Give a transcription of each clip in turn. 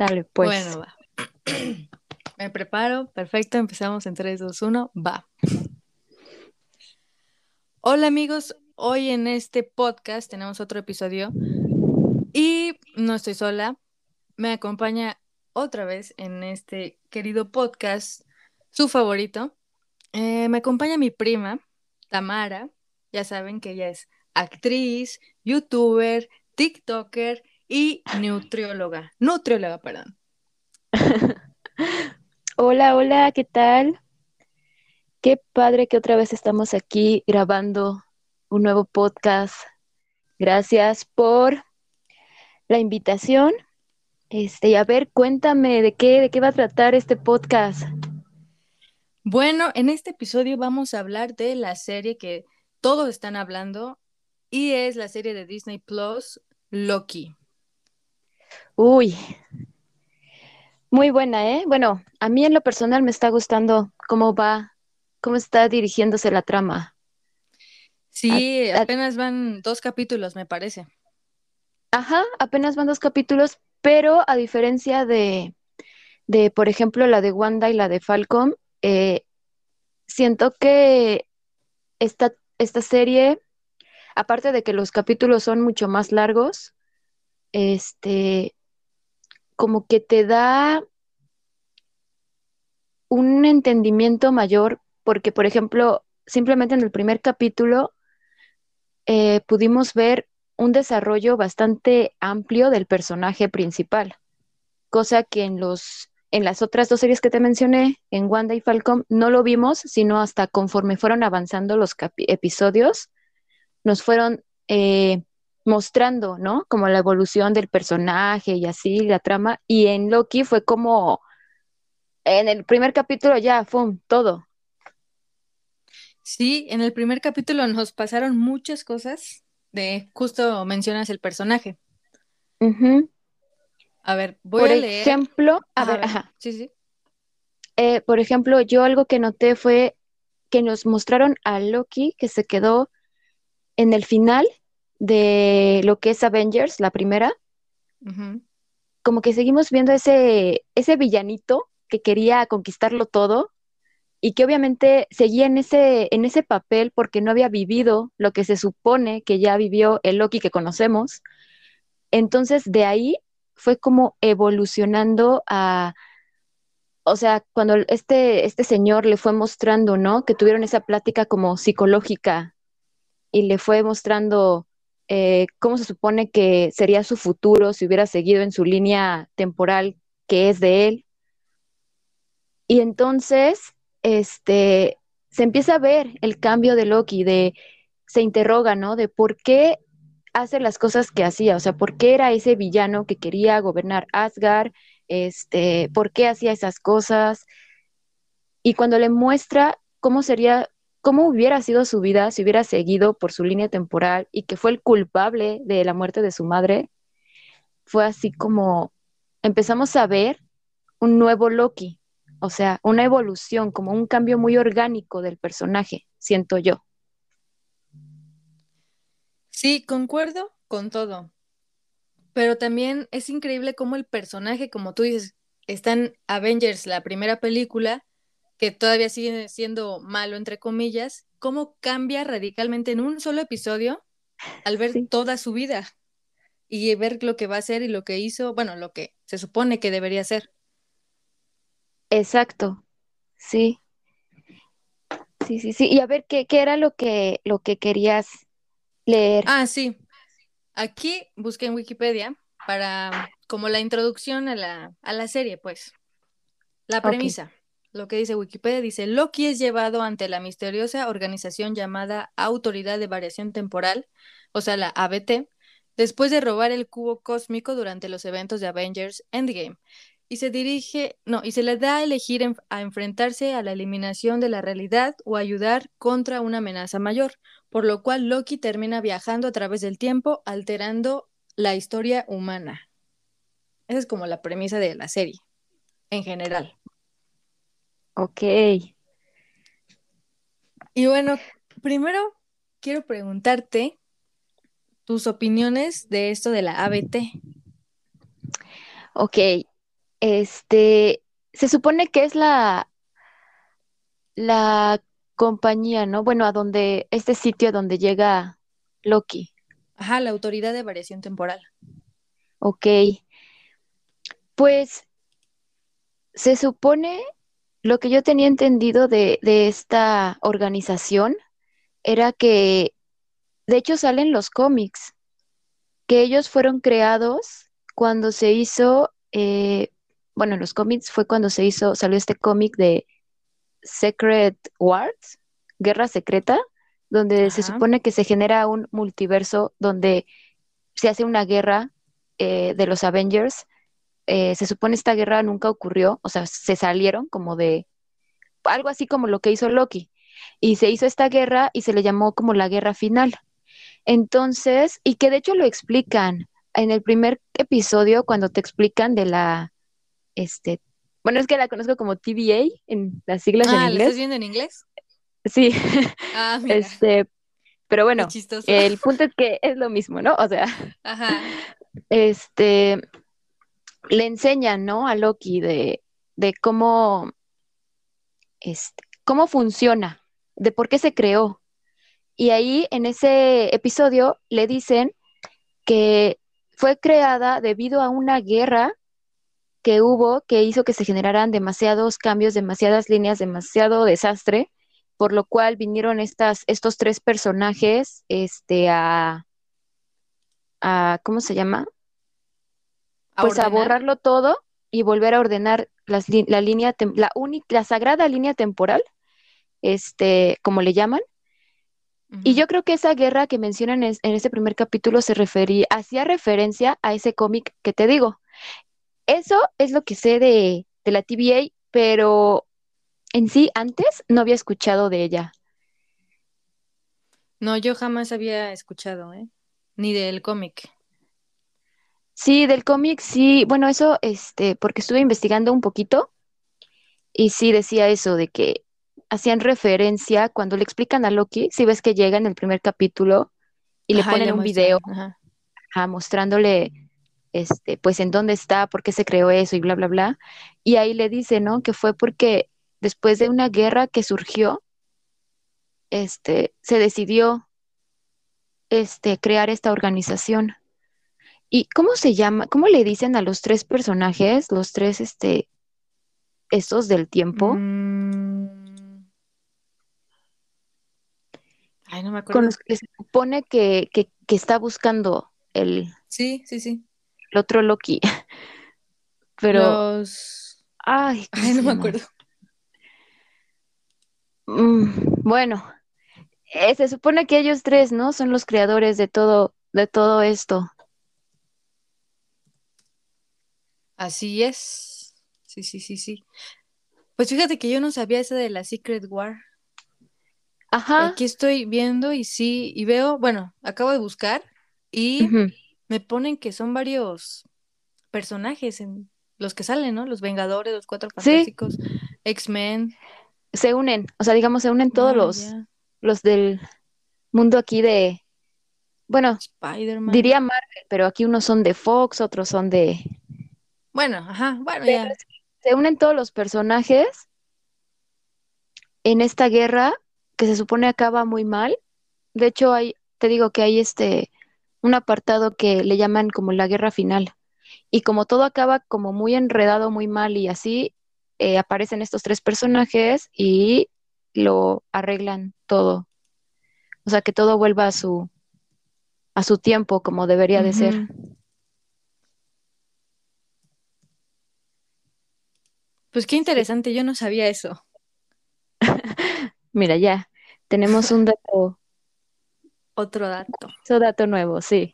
Sale, pues. Bueno, va. Me preparo, perfecto, empezamos en 3, 2, 1, va. Hola amigos, hoy en este podcast tenemos otro episodio y no estoy sola, me acompaña otra vez en este querido podcast, su favorito. Eh, me acompaña mi prima, Tamara, ya saben que ella es actriz, youtuber, TikToker y nutrióloga. Nutrióloga, perdón. hola, hola, ¿qué tal? Qué padre que otra vez estamos aquí grabando un nuevo podcast. Gracias por la invitación. Este, y a ver, cuéntame de qué, de qué va a tratar este podcast. Bueno, en este episodio vamos a hablar de la serie que todos están hablando y es la serie de Disney Plus, Loki. Uy, muy buena, ¿eh? Bueno, a mí en lo personal me está gustando cómo va, cómo está dirigiéndose la trama. Sí, apenas van dos capítulos, me parece. Ajá, apenas van dos capítulos, pero a diferencia de, de por ejemplo, la de Wanda y la de Falcon, eh, siento que esta, esta serie, aparte de que los capítulos son mucho más largos, este, como que te da un entendimiento mayor, porque, por ejemplo, simplemente en el primer capítulo eh, pudimos ver un desarrollo bastante amplio del personaje principal, cosa que en los en las otras dos series que te mencioné, en Wanda y Falcon, no lo vimos, sino hasta conforme fueron avanzando los episodios, nos fueron eh, mostrando, ¿no? Como la evolución del personaje y así, la trama. Y en Loki fue como, en el primer capítulo ya, fue todo. Sí, en el primer capítulo nos pasaron muchas cosas de, justo mencionas el personaje. A ver, voy por a leer. ejemplo, a, ver, ajá. Sí, sí. Eh, por ejemplo, yo algo que noté fue que nos mostraron a Loki que se quedó en el final de lo que es Avengers, la primera, como que seguimos viendo ese, ese villanito que quería conquistarlo todo y que obviamente seguía en ese, en ese papel porque no había vivido lo que se supone que ya vivió el Loki que conocemos. Entonces de ahí fue como evolucionando a, o sea, cuando este, este señor le fue mostrando, ¿no? Que tuvieron esa plática como psicológica y le fue mostrando eh, cómo se supone que sería su futuro si hubiera seguido en su línea temporal que es de él. Y entonces, este, se empieza a ver el cambio de Loki, de, se interroga, ¿no? De por qué hace las cosas que hacía, o sea, por qué era ese villano que quería gobernar Asgard, este, por qué hacía esas cosas. Y cuando le muestra cómo sería cómo hubiera sido su vida si hubiera seguido por su línea temporal y que fue el culpable de la muerte de su madre, fue así como empezamos a ver un nuevo Loki, o sea, una evolución, como un cambio muy orgánico del personaje, siento yo. Sí, concuerdo con todo, pero también es increíble cómo el personaje, como tú dices, está en Avengers, la primera película, que todavía sigue siendo malo, entre comillas, cómo cambia radicalmente en un solo episodio al ver toda su vida y ver lo que va a hacer y lo que hizo, bueno, lo que se supone que debería hacer. Exacto, sí. Sí, sí, sí. Y a ver, ¿qué, qué era lo que, lo que querías leer? Ah, sí. Aquí busqué en Wikipedia para como la introducción a la, a la serie, pues. La premisa lo que dice Wikipedia, dice, Loki es llevado ante la misteriosa organización llamada Autoridad de Variación Temporal, o sea, la ABT, después de robar el cubo cósmico durante los eventos de Avengers Endgame. Y se dirige, no, y se le da a elegir a enfrentarse a la eliminación de la realidad o ayudar contra una amenaza mayor, por lo cual Loki termina viajando a través del tiempo, alterando la historia humana. Esa es como la premisa de la serie, en general. Ok. Y bueno, primero quiero preguntarte tus opiniones de esto de la ABT. Ok, este, se supone que es la, la compañía, ¿no? Bueno, a donde, este sitio a donde llega Loki. Ajá, la autoridad de variación temporal. Ok. Pues se supone, lo que yo tenía entendido de, de esta organización era que, de hecho, salen los cómics, que ellos fueron creados cuando se hizo, eh, bueno, los cómics fue cuando se hizo, salió este cómic de Secret Wars, Guerra Secreta, donde se supone que se genera un multiverso donde se hace una guerra eh, de los Avengers. Eh, se supone esta guerra nunca ocurrió, o sea, se salieron como de algo así como lo que hizo Loki. Y se hizo esta guerra y se le llamó como la guerra final. Entonces, y que de hecho lo explican en el primer episodio cuando te explican de la, este, bueno, es que la conozco como TVA en las siglas en Ah, ¿la estás inglés. viendo en inglés? Sí, Ah, mira, este, pero bueno, el punto es que es lo mismo, ¿no? O sea, Ajá. este, le enseñan, ¿no? A Loki de, de cómo, este, cómo funciona, de por qué se creó. Y ahí en ese episodio le dicen que fue creada debido a una guerra que hubo que hizo que se generaran demasiados cambios, demasiadas líneas, demasiado desastre, por lo cual vinieron estas, estos tres personajes este, a, a, ¿cómo se llama? ¿A Pues a borrarlo todo y volver a ordenar las la línea, la única, la sagrada línea temporal, este, como le llaman. Y yo creo que esa guerra que mencionan en ese primer capítulo se refería, hacía referencia a ese cómic que te digo. Eso es lo que sé de, de la TVA, pero en sí antes no había escuchado de ella. No, yo jamás había escuchado, ¿eh? Ni del cómic. Sí, del cómic sí, bueno, eso, este, porque estuve investigando un poquito y sí decía eso de que hacían referencia cuando le explican a Loki, si ves que llega en el primer capítulo y le Ajá, y ponen le un video ajá, mostrándole este, pues en dónde está, por qué se creó eso y bla, bla, bla. Y ahí le dice, ¿no? Que fue porque después de una guerra que surgió, este, se decidió, este, crear esta organización. ¿Y cómo se llama? ¿Cómo le dicen a los tres personajes, los tres, este, estos del tiempo? Mm. Ay, no me Con acuerdo. los que se supone que, que, que está buscando el, Sí, sí, sí. el otro Loki. Pero, Los. ay, ¿cómo Ay, no me acuerdo. Mm, bueno, eh, se supone que ellos tres, ¿no? Son los creadores de todo, de todo esto. Así es. Sí, sí, sí, sí. Pues fíjate que yo no sabía esa de la Secret War. Ajá. Aquí estoy viendo y sí, y veo, bueno, acabo de buscar y me ponen que son varios personajes en los que salen, ¿no? Los Vengadores, los Cuatro Sí, Fantásticos, X-Men. se unen, o sea, digamos, se unen todos Ah, los, ya. los del mundo aquí de, bueno, Spider-Man. diría Marvel, pero aquí unos son de Fox, otros son de... Bueno, ajá, bueno, Pero ya. se unen todos los personajes en esta guerra que se supone acaba muy mal. De hecho, hay, te digo que hay este, un apartado que le llaman como la guerra final. Y como todo acaba como muy enredado, muy mal y así, eh, aparecen estos tres personajes y lo arreglan todo. O sea, que todo vuelva a su, a su tiempo como debería de ser. Pues qué interesante, yo no sabía eso. Mira, ya, tenemos un dato, Otro dato. un dato nuevo, sí.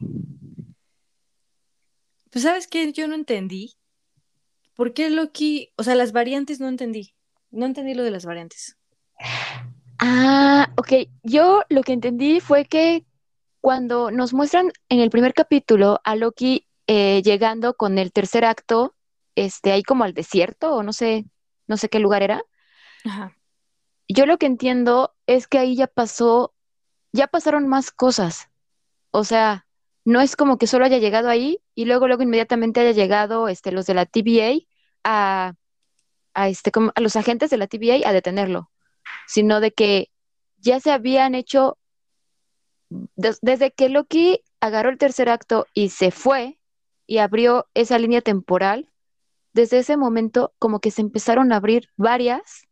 Pues sabes qué, yo no entendí. ¿Por qué Loki? O sea, las variantes no entendí. No entendí lo de las variantes. Ah, ok. Yo lo que entendí fue que cuando nos muestran en el primer capítulo a Loki eh, llegando con el tercer acto, este, ahí como al desierto, o no sé, no sé qué lugar era. Ajá. Yo lo que entiendo es que ahí ya pasó, ya pasaron más cosas. O sea, no es como que solo haya llegado ahí y luego, luego inmediatamente haya llegado este, los de la TVA a, a, este, como a los agentes de la TVA a detenerlo, sino de que ya se habían hecho, desde que Loki agarró el tercer acto y se fue y abrió esa línea temporal, desde ese momento como que se empezaron a abrir varias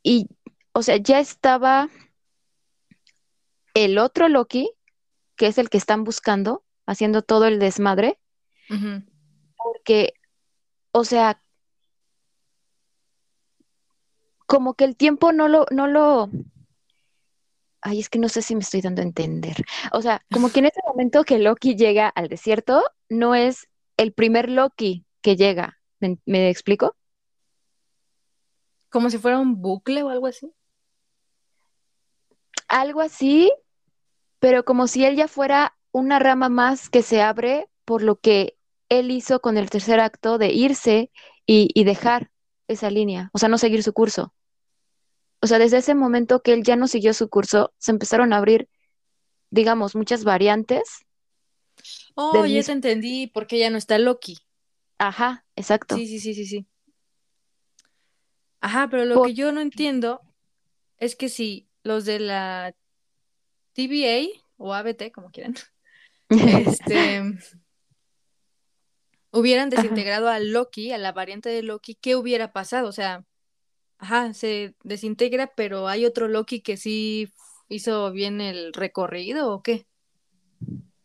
y, o sea, ya estaba el otro Loki, que es el que están buscando, haciendo todo el desmadre, porque, o sea, como que el tiempo no lo, no lo, ay, es que no sé si me estoy dando a entender. O sea, como que en ese momento que Loki llega al desierto, no es el primer Loki que llega. ¿Me, explico? Como si fuera un bucle o algo así. Algo así, pero como si él ya fuera una rama más que se abre por lo que él hizo con el tercer acto de irse y, y dejar esa línea, o sea, no seguir su curso. O sea, desde ese momento que él ya no siguió su curso, se empezaron a abrir, digamos, muchas variantes. Oh, ya te entendí, porque ya no está Loki. Ajá, exacto. Sí, sí, sí, sí, sí. Ajá, pero lo que yo no entiendo es que si los de la TVA o ABT, como quieran, este, hubieran desintegrado a Loki, a la variante de Loki, ¿qué hubiera pasado? O sea, ajá, se desintegra, pero hay otro Loki que sí hizo bien el recorrido o qué?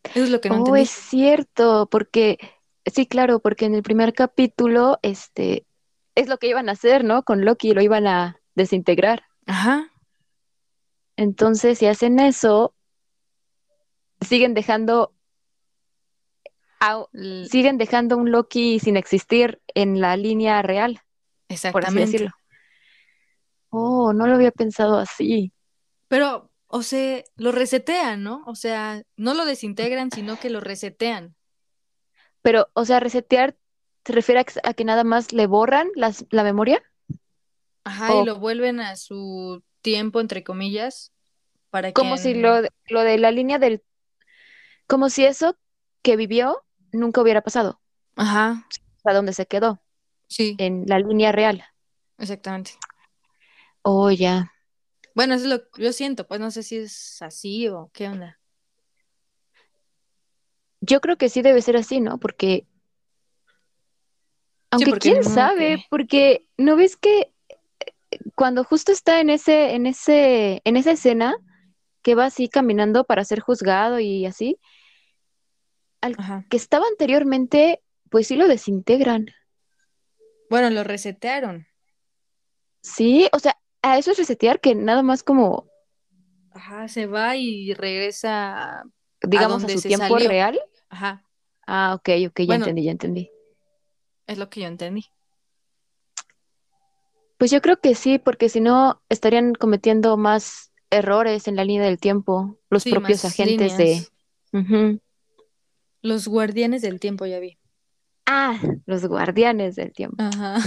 Eso es lo que no oh, es cierto, porque sí, claro, porque en el primer capítulo, este, es lo que iban a hacer, ¿no? Con Loki lo iban a desintegrar. Ajá. Entonces, si hacen eso, siguen dejando siguen dejando un Loki sin existir en la línea real. Exactamente. Por así decirlo. Oh, no lo había pensado así. Pero, o sea, lo resetean, ¿no? O sea, no lo desintegran, sino que lo resetean. Pero, o sea, resetear se refiere a que, nada más le borran la memoria. Ajá, y lo vuelven a su tiempo, entre comillas, para Como si lo, lo de la línea del... Como si eso que vivió nunca hubiera pasado. Ajá. A dónde se quedó. Sí. En la línea real. Exactamente. Oh, ya. Bueno, eso es lo que yo siento, pues no sé si es así o qué onda. Yo creo que sí debe ser así, ¿no? Porque aunque quién sabe, porque no ves que eh, cuando justo está en ese, en ese, en esa escena que va así caminando para ser juzgado y así, al que estaba anteriormente, pues sí lo desintegran. Bueno, lo resetearon. Sí, o sea, a eso es resetear que nada más como... Ajá, se va y regresa, digamos, a, su tiempo real. Ajá. Ah, ok, ok, ya entendí, ya entendí. Es lo que yo entendí. Pues yo creo que sí, porque si no estarían cometiendo más errores en la línea del tiempo, los propios agentes de... Los guardianes del tiempo, ya vi. Ah, los guardianes del tiempo. Ajá.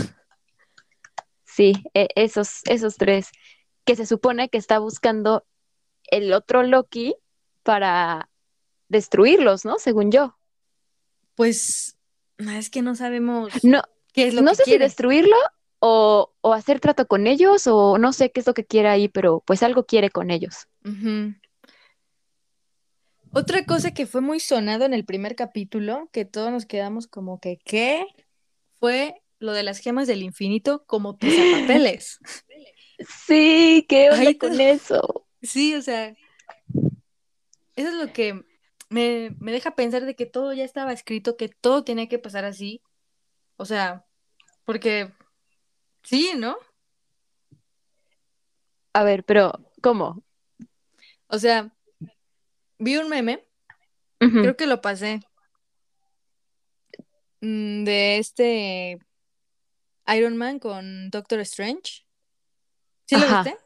Sí, e, esos, esos tres, que se supone que está buscando el otro Loki para destruirlos, ¿no? Según yo. Pues es que no sabemos no, qué es lo no sé si destruirlo o, hacer trato con ellos o no sé qué es lo que quiere ahí, pero pues algo quiere con ellos. Otra cosa que fue muy sonado en el primer capítulo, que todos nos quedamos como que, ¿qué? Fue lo de las gemas del infinito como pisapapeles. Sí, ¿qué onda con eso? Sí, o sea, eso es lo que me, deja pensar de que todo ya estaba escrito, que todo tenía que pasar así. O sea, porque sí, ¿no? A ver, pero ¿cómo? O sea, vi un meme, creo que lo pasé, mm, de este Iron Man con Doctor Strange. ¿Sí lo viste?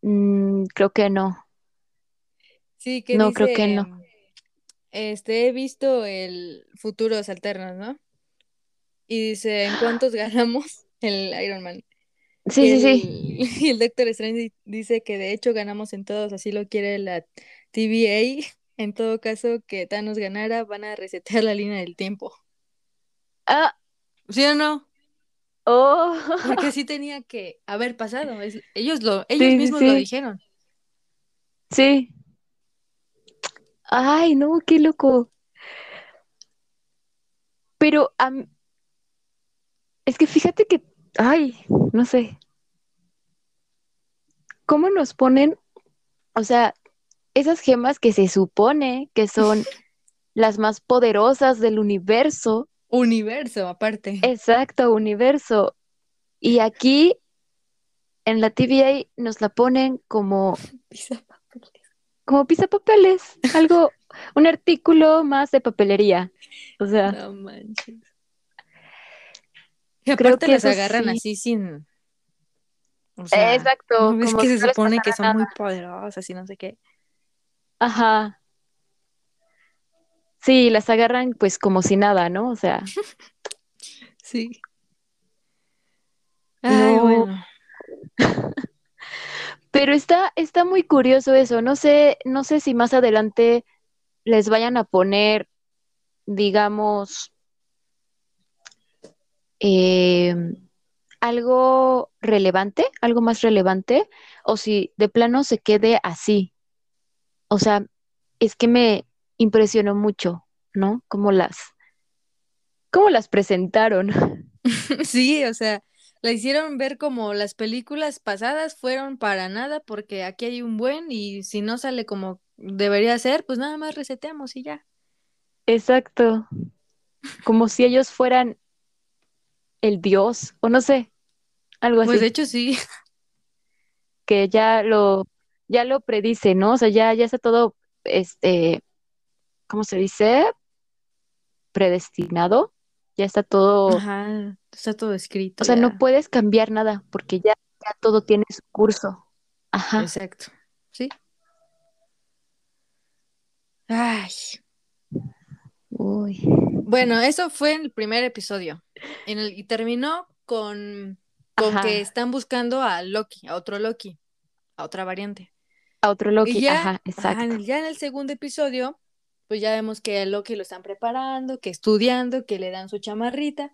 Mm, creo que no. Sí, que no, creo que no. Este, he visto el futuros alternos, ¿no? Y dice, ¿en cuántos ganamos el Iron Man? Sí, sí, sí. Y el Doctor Strange dice que de hecho ganamos en todos, así lo quiere la TVA. En todo caso, que Thanos ganara, van a resetear la línea del tiempo. Ah, ¿Sí o no? Oh, Porque sí tenía que haber pasado. ellos lo, ellos sí, sí, mismos lo dijeron. sí. Ay, no, qué loco. Pero am- es que fíjate que, ay, no sé, ¿cómo nos ponen, o sea, esas gemas que se supone que son las más poderosas del universo? Universo, aparte. Exacto, universo. Y aquí en la TVA nos la ponen como, como papeles, algo, un artículo más de papelería. O sea, No manches. Y creo que las agarran sí. así sin. O sea, Exacto, ¿no ves como que se supone que son muy poderosas y no sé qué? Ajá. Sí, las agarran pues como si nada, ¿no? O sea, Sí. Ay, no. bueno. Pero está, está muy curioso eso. No sé, no sé si más adelante les vayan a poner, digamos, eh, algo relevante, algo más relevante, o si de plano se quede así. O sea, es que me impresionó mucho, ¿no? Cómo las, cómo las presentaron. Sí, o sea, la hicieron ver como las películas pasadas fueron para nada porque aquí hay un buen y si no sale como debería ser, pues nada más reseteamos y ya. Exacto. Como si ellos fueran el dios, o no sé, algo Pues de así, hecho sí. que ya lo, ya lo predice, ¿no? O sea, ya, ya está todo, este, ¿cómo se dice? Predestinado. Ya está todo, Ajá, está todo escrito o sea, no puedes cambiar nada porque ya, ya todo tiene su curso. Ajá. Exacto. Sí. Ay. Uy. Bueno, eso fue en el primer episodio. En el, y terminó con, con que están buscando a Loki, a otro Loki, a otra variante. A otro Y Loki, ya, ajá, exacto. ya en el segundo episodio, pues ya vemos que a Loki lo están preparando, que estudiando, que le dan su chamarrita,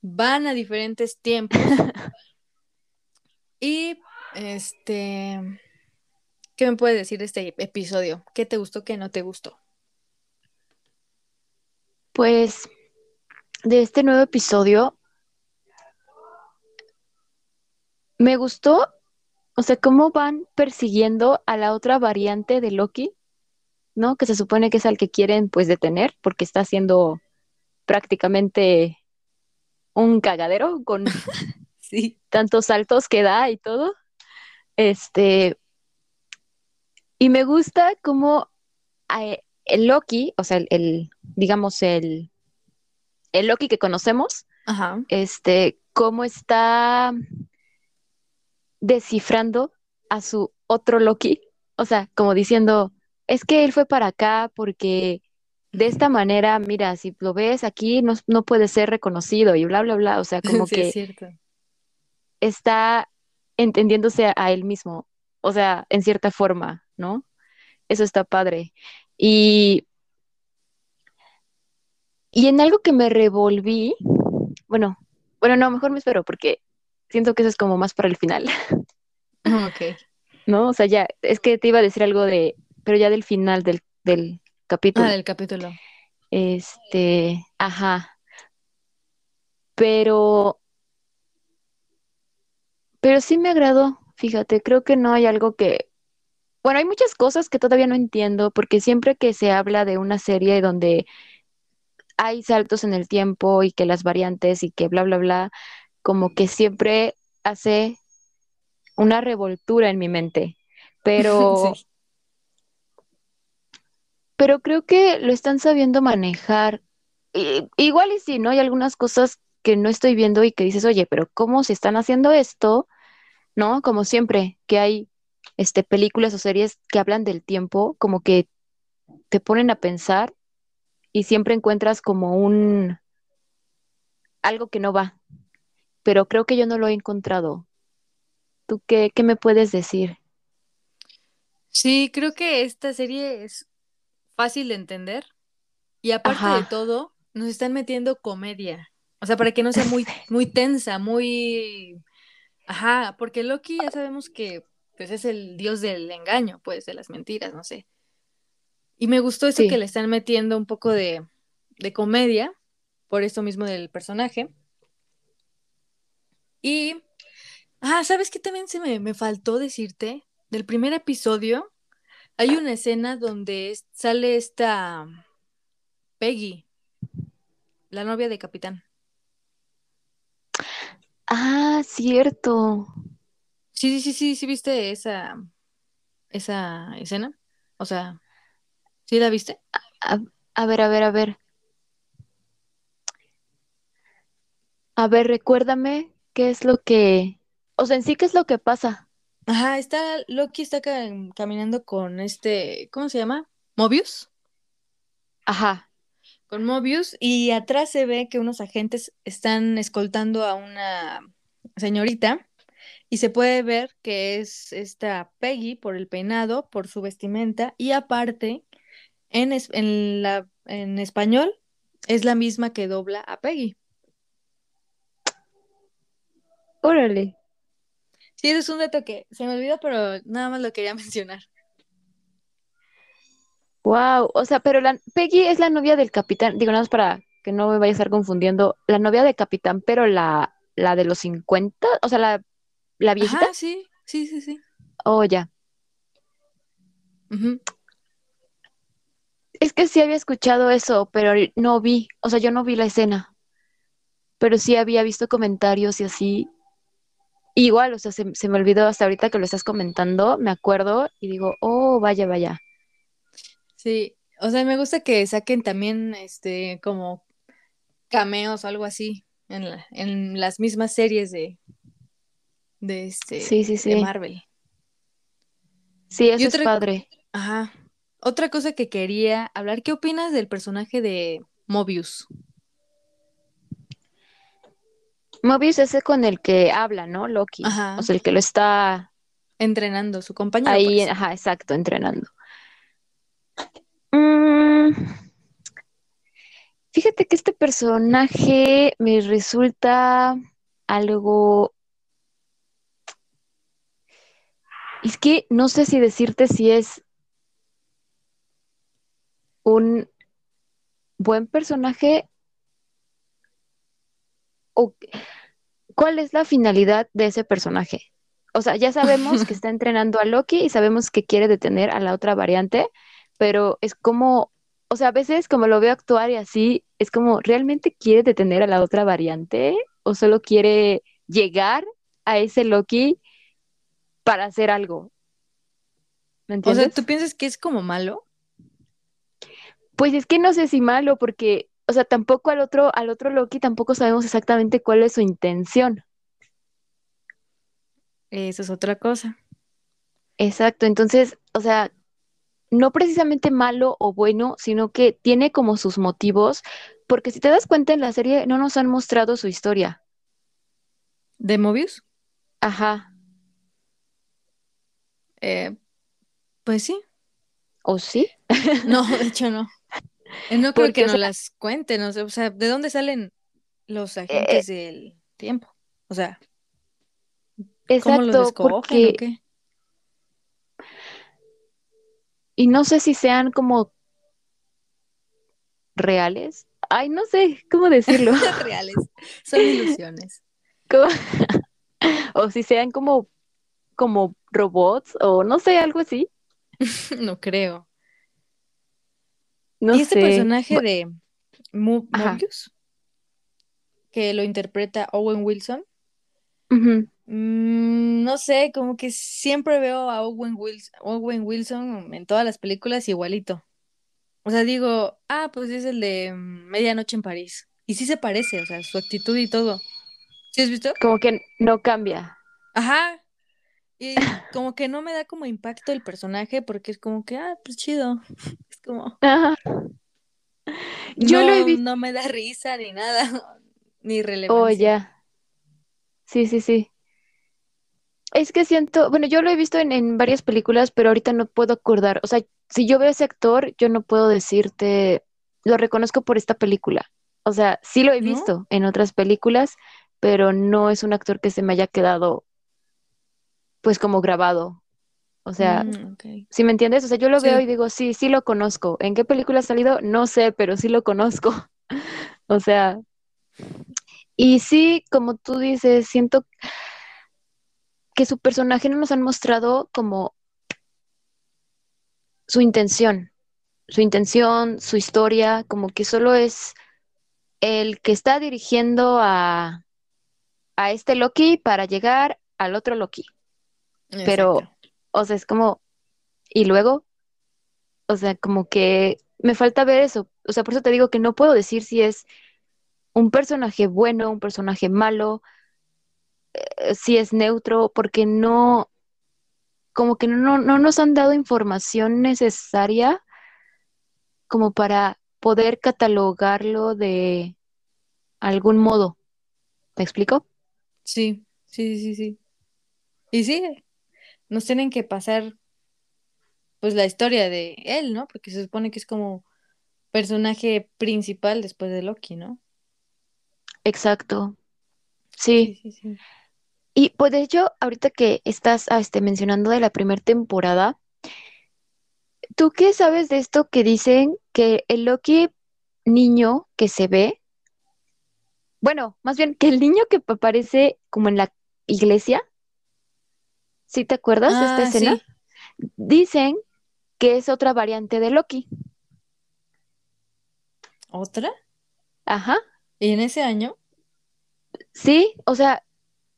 van a diferentes tiempos y este, ¿qué me puedes decir de este episodio? ¿Qué te gustó, qué no te gustó? Pues de este nuevo episodio me gustó, o sea, cómo van persiguiendo a la otra variante de Loki, ¿no? Que se supone que es al que quieren pues detener porque está haciendo prácticamente un cagadero con Sí. tantos saltos que da y todo. Este, y me gusta cómo eh, el Loki, o sea, el, el, digamos, el, el Loki que conocemos, Ajá. este, cómo está descifrando a su otro Loki, o sea, como diciendo, es que él fue para acá porque de esta manera, mira, si lo ves aquí, no, no puede ser reconocido y bla, bla, bla, o sea, como Sí, es que cierto. está entendiéndose a, a él mismo, o sea, en cierta forma, ¿no? Eso está padre. Y, y en algo que me revolví, bueno, bueno, no, mejor me espero porque siento que eso es como más para el final, Ok. ¿no? O sea, ya, es que te iba a decir algo de, pero ya del final del, del Ah, capítulo. del capítulo. Este, ajá. Pero, pero sí me agradó, fíjate, creo que no hay algo que, bueno, hay muchas cosas que todavía no entiendo, porque siempre que se habla de una serie donde hay saltos en el tiempo y que las variantes y que bla, bla, bla, como que siempre hace una revoltura en mi mente. Pero, Sí. Pero creo que lo están sabiendo manejar. Igual y sí, ¿no? Hay algunas cosas que no estoy viendo y que dices, oye, pero ¿cómo se están haciendo esto? ¿No? Como siempre, que hay este, películas o series que hablan del tiempo, como que te ponen a pensar y siempre encuentras como un algo que no va. Pero creo que yo no lo he encontrado. ¿Tú qué, qué me puedes decir? Sí, creo que esta serie es fácil de entender y aparte de todo, nos están metiendo comedia. O sea, para que no sea muy, muy tensa, muy... Ajá, porque Loki ya sabemos que pues es el dios del engaño, pues, de las mentiras, no sé. Y me gustó eso que le están metiendo un poco de, de comedia, por esto mismo del personaje. Y, ah, ¿sabes qué también se me, me faltó decirte? Del primer episodio, hay una escena donde sale esta Peggy, la novia de Capitán. Ah, cierto. Sí, sí, sí, sí, viste esa, esa escena. O sea, ¿sí la viste? A, a, ver, a ver, a ver. A ver, recuérdame qué es lo que, o sea, en sí, qué es lo que pasa. Ajá, está, Loki está caminando con este, ¿cómo se llama? Mobius. Ajá. Con Mobius y atrás se ve que unos agentes están escoltando a una señorita y se puede ver que es esta Peggy por el peinado, por su vestimenta y aparte en, en, la, en español es la misma que dobla a Peggy. Órale. Sí, eso es un dato que se me olvidó, pero nada más lo quería mencionar. Wow, o sea, pero la Peggy es la novia del capitán, digo nada más para que no me vaya a estar confundiendo, la novia del capitán, pero la, la de los 50, o sea, la, la viejita. Ah, sí, sí, sí, sí. Oh, ya. Es que sí había escuchado eso, pero no vi, o sea, yo no vi la escena, pero sí había visto comentarios y así, Igual, o sea, se, me olvidó hasta ahorita que lo estás comentando, me acuerdo y digo, oh, vaya, vaya. Sí, o sea, me gusta que saquen también, este, como cameos o algo así en, en las mismas series de, de este, sí, sí, sí. de Marvel. Sí, eso es padre. Ajá. Otra cosa que quería hablar, ¿qué opinas del personaje de Mobius? Mobius es ese con el que habla, ¿no? Loki. Ajá. O sea, el que lo está entrenando, su compañero. Ahí, pues. ajá, exacto, entrenando. Mm, fíjate que este personaje me resulta algo... Es que no sé si decirte si es un buen personaje o cuál es la finalidad de ese personaje. O sea, ya sabemos que está entrenando a Loki y sabemos que quiere detener a la otra variante, pero es como, o sea, a veces como lo veo actuar y así, es como, ¿realmente quiere detener a la otra variante o solo quiere llegar a ese Loki para hacer algo? ¿Me entiendes? O sea, ¿tú piensas que es como malo? Pues es que no sé si malo, porque o sea, tampoco al otro, al otro Loki tampoco sabemos exactamente cuál es su intención. Eso es otra cosa. Exacto, entonces, o sea, no precisamente malo o bueno, sino que tiene como sus motivos, porque si te das cuenta en la serie no nos han mostrado su historia. ¿De Mobius? Ajá. Eh, pues sí. ¿O sí? No, de hecho no. Eh, no creo que nos las cuenten, o sea, ¿de dónde salen los agentes eh, del tiempo? O sea, ¿cómo los escogen o qué? Y no sé si sean como reales. Ay, no sé cómo decirlo. reales, son ilusiones. o si sean como, como robots o no sé, algo así. no creo y este personaje de Mobius, que lo interpreta Owen Wilson, mm, no sé, como que siempre veo a Owen Wilson, Owen Wilson en todas las películas igualito. O sea, digo, ah, pues es el de Medianoche en París. Y sí se parece, o sea, su actitud y todo. ¿Sí has visto? Como que no cambia. Ajá. Y como que no me da como impacto el personaje porque es como que, ah, pues chido. Como... Yo no, lo he visto. No me da risa ni nada, ni relevancia. Oh, ya. Sí, sí, sí. Es que siento, bueno, yo lo he visto en, en, varias películas, pero ahorita no puedo acordar. O sea, si yo veo ese actor, yo no puedo decirte, lo reconozco por esta película. O sea, sí lo he ¿No? visto en otras películas, pero no es un actor que se me haya quedado pues como grabado. O sea, Mm. ¿sí me entiendes? O sea, yo lo veo y digo, sí, sí lo conozco. ¿En qué película ha salido? No sé, pero sí lo conozco. O sea, y sí, como tú dices, siento que su personaje no nos han mostrado como su intención, su intención, su historia, como que solo es el que está dirigiendo a, a este Loki para llegar al otro Loki. Pero. O sea, es como, y luego, o sea, como que me falta ver eso. O sea, por eso te digo que no puedo decir si es un personaje bueno, un personaje malo, eh, si es neutro, porque no, como que no, no nos han dado información necesaria como para poder catalogarlo de algún modo. ¿Me explico? Sí, sí, sí, sí. Y sí, nos tienen que pasar pues la historia de él, ¿no? Porque se supone que es como personaje principal después de Loki, ¿no? Exacto. Sí, Sí. sí, sí. Y pues de hecho, ahorita que estás ah, este, mencionando de la primera temporada, ¿tú qué sabes de esto que dicen que el Loki niño que se ve, bueno, más bien que el niño que aparece como en la iglesia, ¿sí te acuerdas de esta Ah, escena? sí. Dicen que es otra variante de Loki. ¿Otra? Ajá. ¿Y en ese año? Sí, o sea,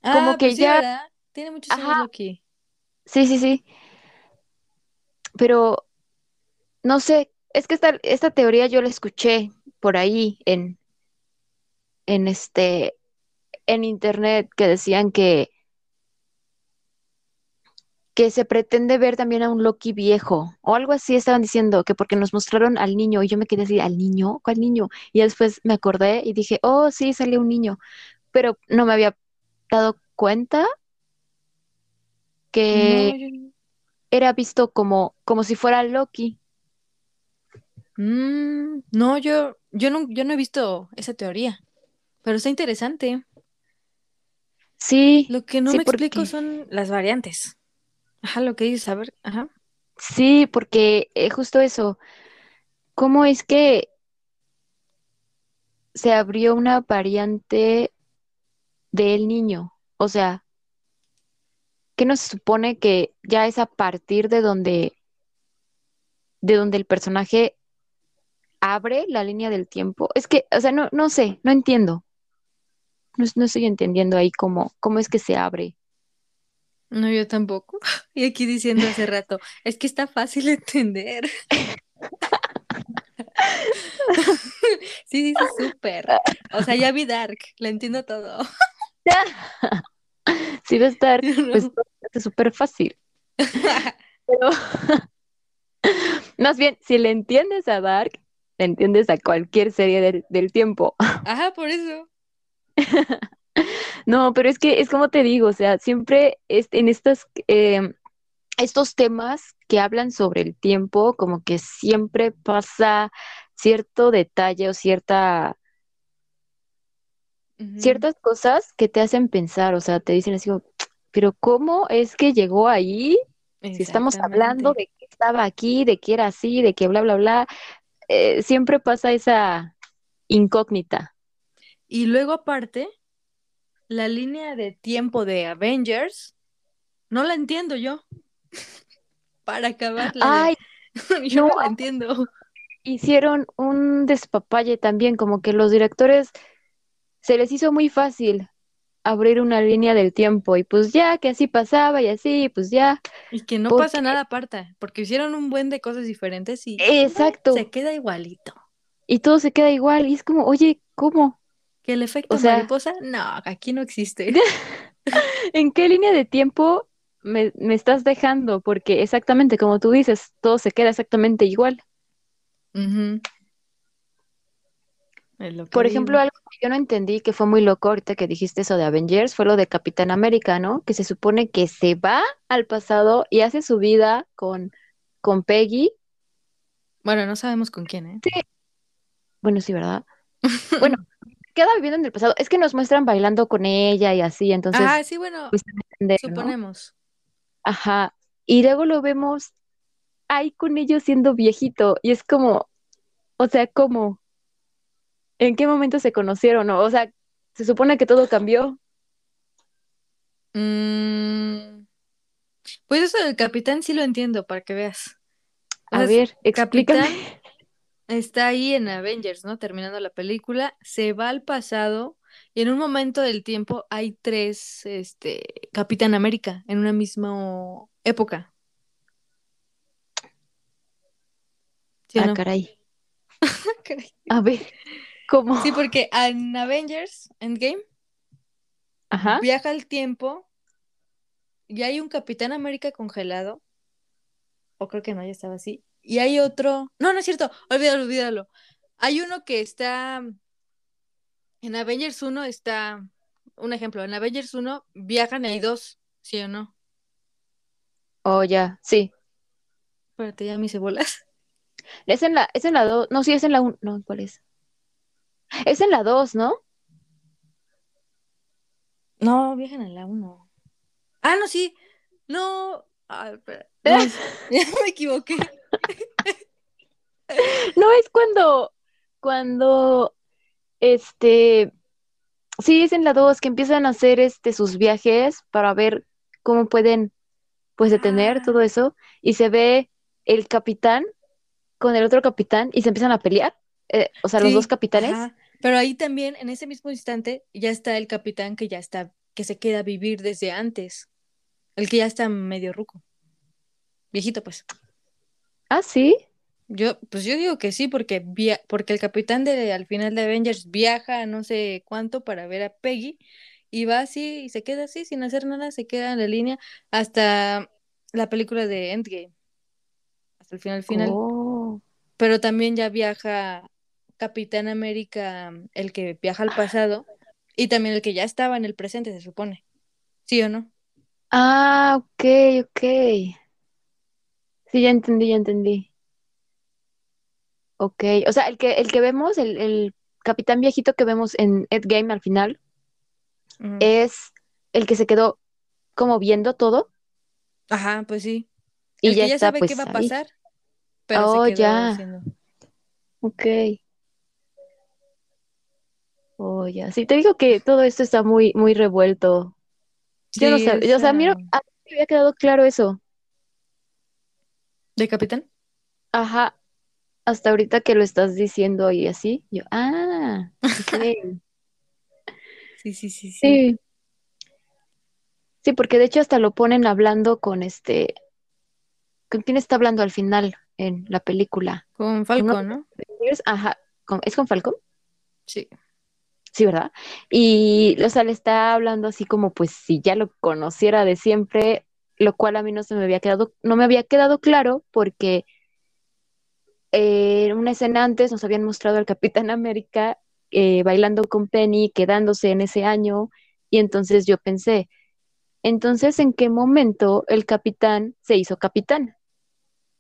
como Ah, que pues ya. Tiene muchos años Loki. sí, sí, sí, pero no sé, es que esta, esta teoría yo la escuché por ahí en, en este, en internet que decían que, que se pretende ver también a un Loki viejo o algo así estaban diciendo que porque nos mostraron al niño y yo me quedé así, ¿al niño? ¿Cuál niño? Y después me acordé y dije, oh, sí, salió un niño, pero no me había dado cuenta No, que yo... era visto como, como si fuera Loki. Mm, no, yo, yo no, yo no he visto esa teoría, pero está interesante. Sí, Lo que no sí, me explico son las variantes. Ajá, lo que dices, a ver, ajá. sí, porque eh, justo eso, ¿cómo es que se abrió una variante del niño? O sea, ¿qué nos supone que ya es a partir de donde, de donde el personaje abre la línea del tiempo? Es que, o sea, no, no sé, no entiendo. No, no estoy entendiendo ahí cómo, cómo es que se abre. No, yo tampoco. Y aquí diciendo hace rato, es que está fácil de entender. Sí, dice súper. O sea, ya vi Dark, la entiendo todo. Sí estar, Yo pues, es súper fácil. Pero más bien, si le entiendes a Dark, le entiendes a cualquier serie del, del tiempo. Ajá, por eso. No, pero es que es como te digo, o sea, siempre es, en estas, eh, estos temas que hablan sobre el tiempo, como que siempre pasa cierto detalle o cierta, ciertas cosas que te hacen pensar, o sea, te dicen así, como, pero ¿cómo es que llegó ahí? Si estamos hablando de que estaba aquí, de que era así, de que bla, bla, bla, eh, siempre pasa esa incógnita. Y luego aparte, la línea de tiempo de Avengers, no la entiendo yo. Para acabar la de... Ay, Yo no, la entiendo. hicieron un despapalle también, como que los directores se les hizo muy fácil abrir una línea del tiempo y pues ya que así pasaba y así, pues ya, Y que no porque pasa nada aparte, porque hicieron un buen de cosas diferentes y se exacto, queda igualito. y todo se queda igual y es como, oye, ¿cómo? Que el O efecto sea, mariposa, no, aquí no existe. ¿en qué línea de tiempo me, me estás dejando? Porque exactamente como tú dices, todo se queda exactamente igual. Por ejemplo, digo. algo que yo no entendí que fue muy loco ahorita que dijiste eso de Avengers fue lo de Capitán América, ¿no? Que se supone que se va al pasado y hace su vida con, con Peggy. Bueno, no sabemos con quién, ¿eh? Bueno, sí, ¿verdad? Bueno, queda viviendo en el pasado. Es que nos muestran bailando con ella y así, entonces, Ah, sí, bueno, pues entender, ¿no? suponemos. Ajá. Y luego lo vemos ahí con ellos siendo viejito y es como, o sea, ¿cómo? ¿En qué momento se conocieron? O sea, se supone que todo cambió. Mm, pues eso del capitán sí lo entiendo, para que veas. O A sea, ver, explícame. Capitán está ahí en Avengers, ¿no? Terminando la película, se va al pasado y en un momento del tiempo hay tres, este, Capitán América en una misma época. ¿Sí Ah, no? caray. A ver, ¿cómo? Sí, porque en Avengers Endgame Ajá. viaja el tiempo y hay un Capitán América congelado. O creo que no, ya estaba así. Y hay otro. No, no es cierto. Olvídalo, olvídalo. Hay uno que está. En Avengers 1 está. Un ejemplo. En Avengers 1 viajan y hay dos. ¿Sí o no? Oh, ya, sí. Espérate, ya me hice bolas. Es en la, es en la 2. No, sí, es en la 1. No, ¿cuál es? Es en la 2, ¿no? No, viajan en la 1. Ah, no, sí. No. Ah, espera. No, ya me equivoqué. No, es cuando, cuando, este, sí, es en la 2 que empiezan a hacer, este, sus viajes para ver cómo pueden, pues, detener todo Ah. eso. Y se ve el capitán con el otro capitán y se empiezan a pelear. Eh, o sea, los dos capitanes. ajá. Pero ahí también, en ese mismo instante, ya está el capitán que ya está, que se queda a vivir desde antes. El que ya está medio ruco. Viejito, pues. Ah, sí. Yo, pues yo digo que sí, porque, via- porque el capitán de al final de Avengers viaja a no sé cuánto para ver a Peggy y va así y se queda así sin hacer nada, se queda en la línea hasta la película de Endgame. Hasta el final final. Oh. Pero también ya viaja Capitán América, el que viaja al pasado, y también el que ya estaba en el presente, se supone. ¿Sí o no? Ah, ok, ok. Sí, ya entendí, ya entendí. Ok. O sea, el que, el que vemos, el, el capitán viejito que vemos en Endgame al final, es el que se quedó como viendo todo Ajá, pues sí. y el ya que ya está sabe pues qué va a ahí. pasar, pero Oh, se quedó ya. haciendo. Ok. Oh, ya. Sí, te digo que todo esto está muy, muy revuelto. Yo no sabía, o sea, a mí, no- esa- a mí me había quedado claro eso. ¿De capitán? Ajá. Hasta ahorita que lo estás diciendo y así, yo, ah. Sí, sí, sí, sí. Sí. Sí, porque de hecho hasta lo ponen hablando con este, ¿con quién está hablando al final en la película? Con ¿Con uno Falcon, ¿no? Ajá, ¿con- ¿es con Falcon? Sí. Sí, ¿verdad? Y, o sea, le está hablando así como, pues, si ya lo conociera de siempre, lo cual a mí no se me había quedado, no me había quedado claro porque eh, una escena antes nos habían mostrado al Capitán América eh, bailando con Penny, quedándose en ese año, y entonces yo pensé, entonces, ¿en qué momento el capitán se hizo capitán?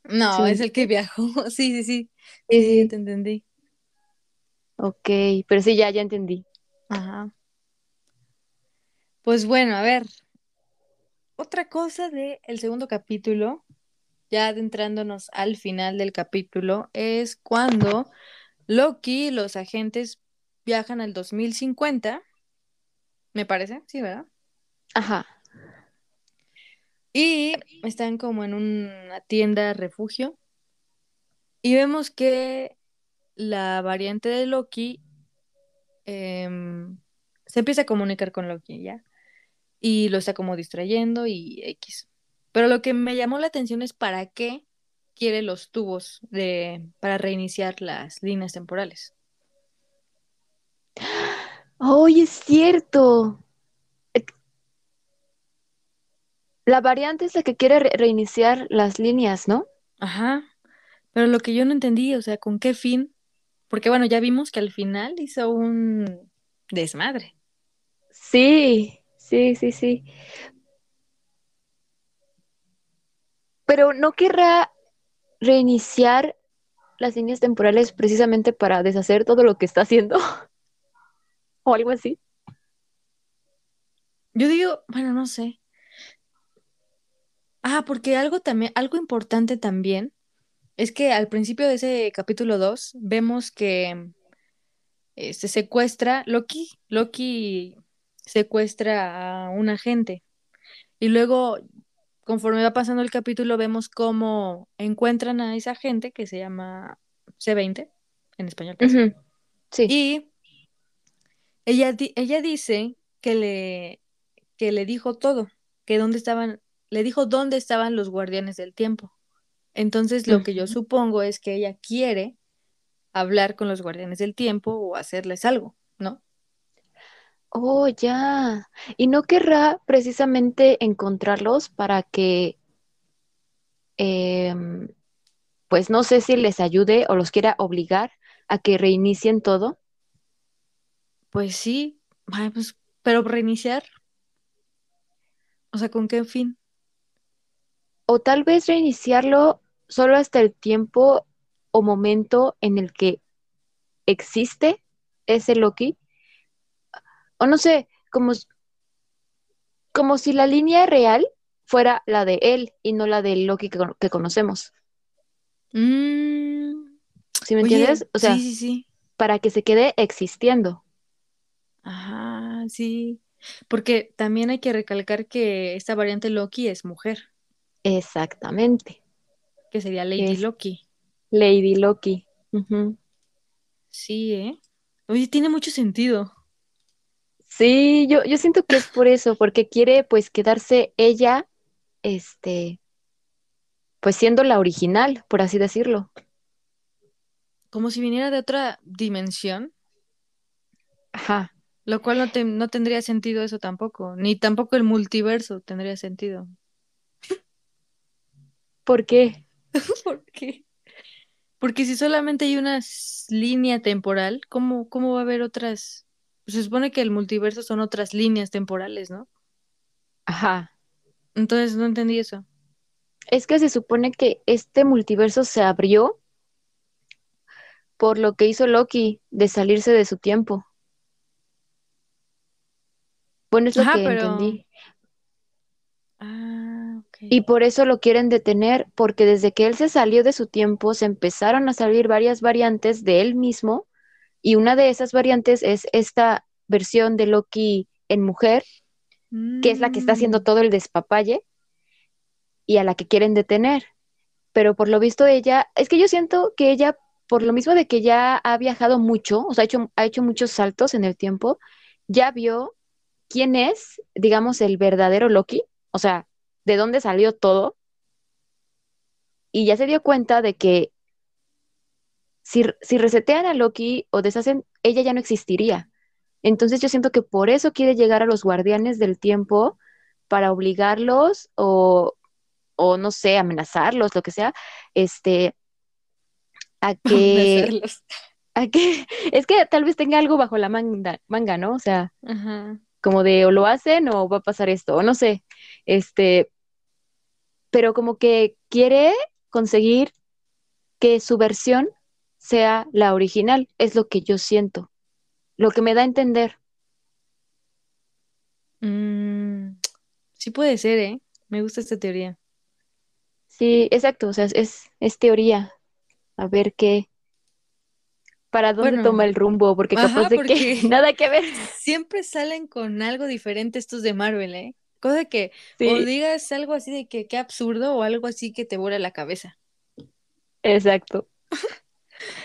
No, ¿Sí me es el que viajó. Sí, sí, sí. Sí, te entendí. Ok, pero sí, ya, ya entendí. Ajá. Pues bueno, a ver. Otra cosa del segundo capítulo, ya adentrándonos al final del capítulo, es cuando Loki y los agentes viajan al 2050, me parece, sí, ¿verdad? Ajá. Y están como en una tienda refugio y vemos que la variante de Loki em, se empieza a comunicar con Loki, ¿ya? Y lo está como distrayendo y X. Pero lo que me llamó la atención es para qué quiere los tubos de, para reiniciar las líneas temporales. ¡Oye, es cierto! La variante es la que quiere re- reiniciar las líneas, ¿no? Ajá. Pero lo que yo no entendí, o sea, ¿con qué fin? Porque bueno, ya vimos que al final hizo un desmadre. Sí, sí, sí, sí. Pero no querrá reiniciar las líneas temporales precisamente para deshacer todo lo que está haciendo o algo así. Yo digo, bueno, no sé. Ah, porque algo también, algo importante también es que al principio de ese capítulo 2 vemos que se este, secuestra Loki, Loki secuestra a un agente y luego conforme va pasando el capítulo vemos cómo encuentran a esa gente que se llama C20 en español. Sí. Y ella, ella dice que le, que le dijo todo, que dónde estaban, le dijo dónde estaban los guardianes del tiempo. Entonces lo que yo supongo es que ella quiere hablar con los guardianes del tiempo o hacerles algo, ¿no? Oh, ya. ¿Y no querrá precisamente encontrarlos para que, em, pues no sé si les ayude o los quiera obligar a que reinicien todo? Pues sí, pues, pero reiniciar. O sea, ¿con qué fin? O tal vez reiniciarlo solo hasta el tiempo o momento en el que existe ese Loki o no sé, como, como si la línea real fuera la de él y no la de Loki que, conocemos. Mm. ¿Sí me entiendes? O sea, sí, sí, sí. para que se quede existiendo. Ajá, sí. Porque también hay que recalcar que esta variante Loki es mujer. Exactamente. Que sería Lady Loki. Lady Loki. Sí, ¿eh? Oye, tiene mucho sentido. Sí, yo, yo siento que es por eso, porque quiere pues quedarse ella, este, pues siendo la original, por así decirlo. Como si viniera de otra dimensión. Ajá. Lo cual no, no tendría sentido eso tampoco, ni tampoco el multiverso tendría sentido. ¿Por qué? ¿Por qué? Porque si solamente hay una línea temporal, ¿cómo, cómo va a haber otras se supone que el multiverso son otras líneas temporales, ¿no? Ajá. Entonces no entendí eso. Es que se supone que este multiverso se abrió por lo que hizo Loki de salirse de su tiempo. Bueno, es lo que entendí. Ah, Y por eso lo quieren detener, porque desde que él se salió de su tiempo se empezaron a salir varias variantes de él mismo y una de esas variantes es esta versión de Loki en mujer, que es la que está haciendo mm. todo el despapalle y a la que quieren detener. Pero por lo visto ella, es que yo siento que ella, por lo mismo de que ya ha viajado mucho, o sea, ha hecho, ha hecho muchos saltos en el tiempo, ya vio quién es, digamos, el verdadero Loki, o sea, de dónde salió todo, y ya se dio cuenta de que si, resetean a Loki o deshacen, ella ya no existiría. Entonces yo siento que por eso quiere llegar a los guardianes del tiempo para obligarlos o, o no sé, amenazarlos, lo que sea, este, a que, a que, es que tal vez tenga algo bajo la manga, manga ¿no? O sea, como de o lo hacen o va a pasar esto, o no sé, este, pero como que quiere conseguir que su versión sea la original, es lo que yo siento, lo que me da a entender. Mm, sí puede ser, ¿eh? Me gusta esta teoría. Sí, exacto, o sea, es, es teoría. A ver qué, para dónde toma el rumbo, porque capaz de que nada que ver. Siempre salen con algo diferente estos de Marvel, ¿eh? Cosa que o digas algo así de que qué absurdo o algo así que te vuela la cabeza. Exacto.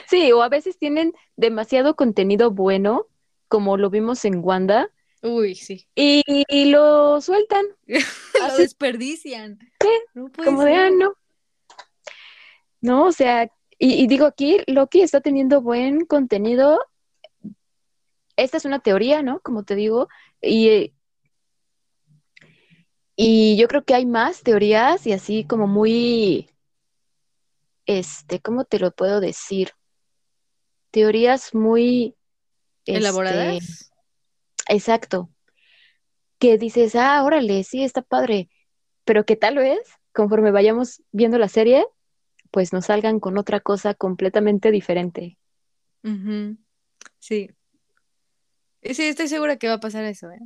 Sí, o a veces tienen demasiado contenido bueno, como lo vimos en Wanda. Uy, sí. Y, lo sueltan. lo desperdician. Sí, como de, ah, no. No, o sea, y, digo aquí, Loki está teniendo buen contenido. Esta es una teoría, ¿no? Como te digo, y, y yo creo que hay más teorías y así como muy, este, ¿cómo te lo puedo decir? teorías muy elaboradas. Este, exacto. Que dices, ah, órale, sí, está padre, pero que tal vez, conforme vayamos viendo la serie, pues nos salgan con otra cosa completamente diferente. Sí. Sí, estoy segura que va a pasar eso, ¿eh?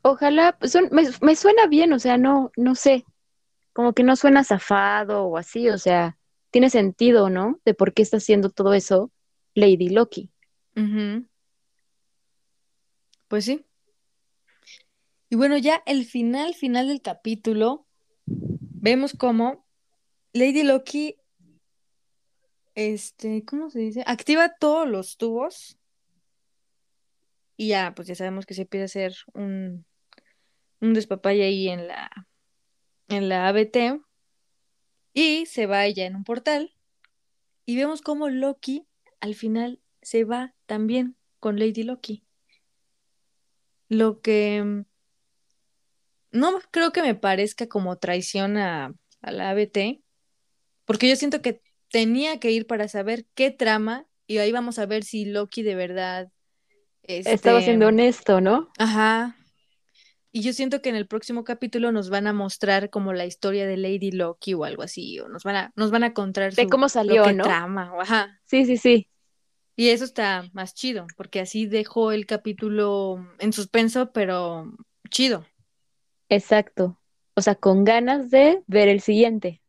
Ojalá, pues, me, suena bien, o sea, no, no sé, como que no suena zafado o así, o sea, tiene sentido, ¿no? De por qué está haciendo todo eso Lady Loki. Pues sí. Y bueno, ya el final, final del capítulo, vemos cómo Lady Loki, este, ¿cómo se dice? Activa todos los tubos. Y ya, pues ya sabemos que se pide hacer un, un despapalle ahí en la, en la ABT. Y se va ella en un portal. Y vemos cómo Loki al final se va también con Lady Loki. Lo que mm, no creo que me parezca como traición a, la ABT, porque yo siento que tenía que ir para saber qué trama y ahí vamos a ver si Loki de verdad estaba siendo honesto, ¿no? Ajá. Y yo siento que en el próximo capítulo nos van a mostrar como la historia de Lady Loki o algo así, o nos van a, nos van a contar de cómo salió, ¿no? trama, ajá. Sí, sí, sí. Y eso está más chido, porque así dejó el capítulo en suspenso, pero chido. Exacto. O sea, con ganas de ver el siguiente.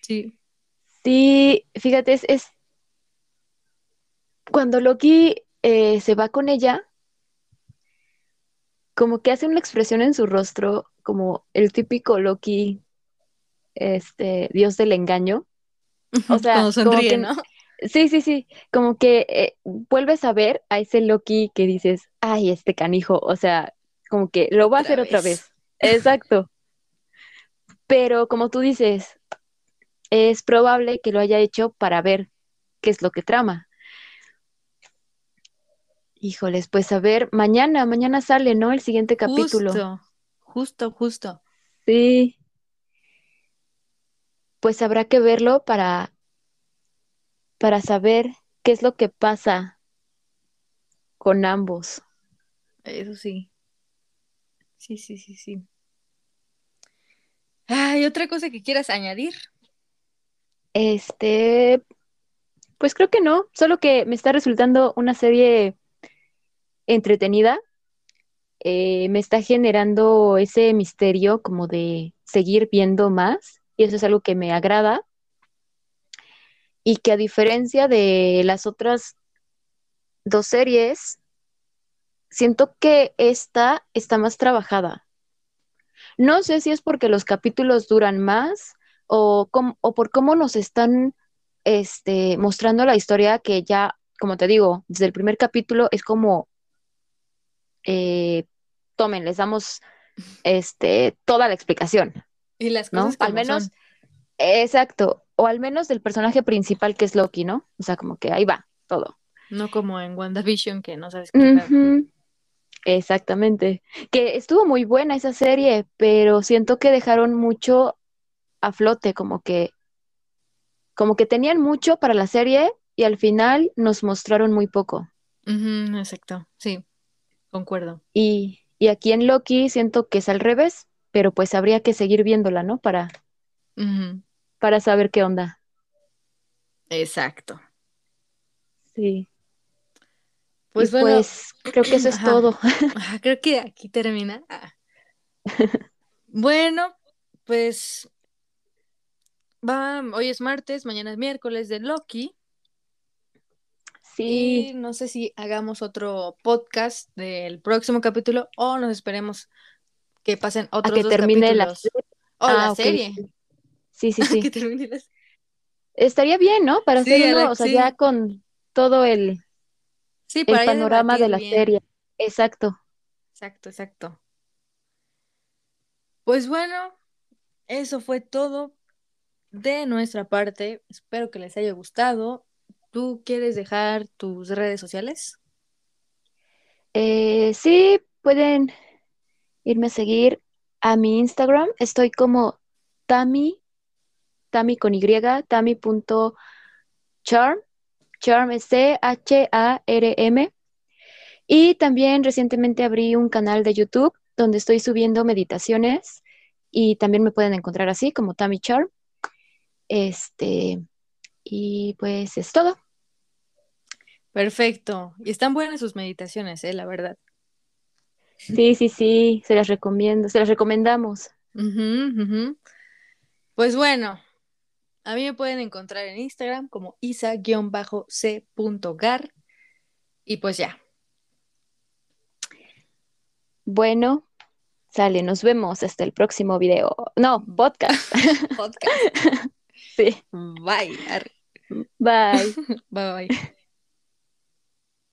Sí. Sí, fíjate, es, es... cuando Loki eh, se va con ella, como que hace una expresión en su rostro, como el típico Loki, este, dios del engaño. O sea, sonríe, ¿no? Sí, sí, sí, como que eh, vuelves a ver a ese Loki que dices, ay, este canijo, o sea, como que lo va a hacer otra vez. Exacto. Pero como tú dices, es probable que lo haya hecho para ver qué es lo que trama. Híjoles, pues a ver, mañana, mañana sale, ¿no? El siguiente capítulo. Justo, justo, justo. Sí. Pues habrá que verlo para para saber qué es lo que pasa con ambos. Eso sí. Sí, sí, sí, sí. ¿Hay otra cosa que quieras añadir? Este, pues creo que no, solo que me está resultando una serie entretenida. Eh, me está generando ese misterio como de seguir viendo más y eso es algo que me agrada y que a diferencia de las otras dos series, siento que esta está más trabajada. No sé si es porque los capítulos duran más o, o por cómo nos están este, mostrando la historia que ya, como te digo, desde el primer capítulo es como, eh, tomen, les damos este, toda la explicación. Y las cosas Al menos, exacto o al menos del personaje principal que es Loki, ¿no? O sea, como que ahí va todo. No como en WandaVision que no sabes qué. Exactamente. Que estuvo muy buena esa serie, pero siento que dejaron mucho a flote, como que como que tenían mucho para la serie y al final nos mostraron muy poco. exacto, sí, concuerdo. Y, y, aquí en Loki siento que es al revés, pero pues habría que seguir viéndola, ¿no? Para, para saber qué onda. Exacto. Sí. Pues, bueno, pues creo que eso es todo. creo que aquí termina. Ah. bueno, pues va, hoy es martes, mañana es miércoles de Loki. Sí. no sé si hagamos otro podcast del próximo capítulo o nos esperemos que pasen otros A que termine la o la ah, serie. Sí, sí, sí. Estaría bien, ¿no? Para hacer uno, o sea, ya con todo el, sí, el panorama de la serie. Exacto. Exacto, exacto. Pues bueno, eso fue todo de nuestra parte. Espero que les haya gustado. ¿Tú quieres dejar tus redes sociales? Eh, sí, pueden irme a seguir a mi Instagram. Estoy como Tami Tami con Y, tami.charm, charm es C-H-A-R-M. Y también recientemente abrí un canal de YouTube donde estoy subiendo meditaciones y también me pueden encontrar así como Tammy Charm. Este, y pues es todo. Perfecto. Y están buenas sus meditaciones, ¿eh? la verdad. Sí, sí, sí, se las recomiendo, se las recomendamos. Pues bueno, a mí me pueden encontrar en Instagram como isa-c.gar y pues ya. Bueno, sale, nos vemos hasta el próximo video. No, podcast. podcast. sí. Bye. Bye. bye bye.